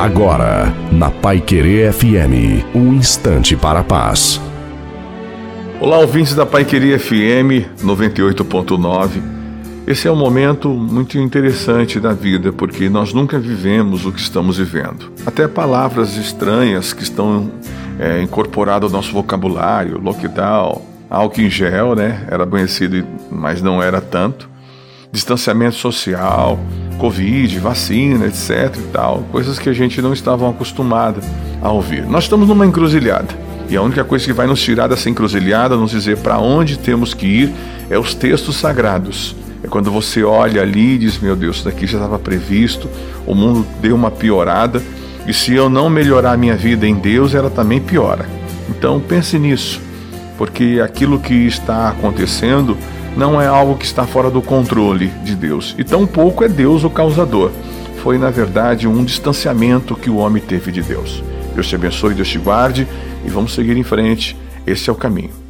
Agora, na Pai Querer FM, um instante para a paz. Olá, ouvintes da Pai Querer FM 98.9. Esse é um momento muito interessante da vida, porque nós nunca vivemos o que estamos vivendo. Até palavras estranhas que estão é, incorporadas ao nosso vocabulário, lockdown, álcool em gel, né? Era conhecido, mas não era tanto. Distanciamento social, Covid, vacina, etc e tal, coisas que a gente não estava acostumado a ouvir. Nós estamos numa encruzilhada. E a única coisa que vai nos tirar dessa encruzilhada, nos dizer para onde temos que ir, é os textos sagrados. É quando você olha ali e diz: Meu Deus, isso daqui já estava previsto, o mundo deu uma piorada, e se eu não melhorar a minha vida em Deus, ela também piora. Então pense nisso, porque aquilo que está acontecendo não é algo que está fora do controle de Deus, e tampouco é Deus o causador. Foi, na verdade, um distanciamento que o homem teve de Deus. Deus te abençoe, Deus te guarde e vamos seguir em frente. Esse é o caminho.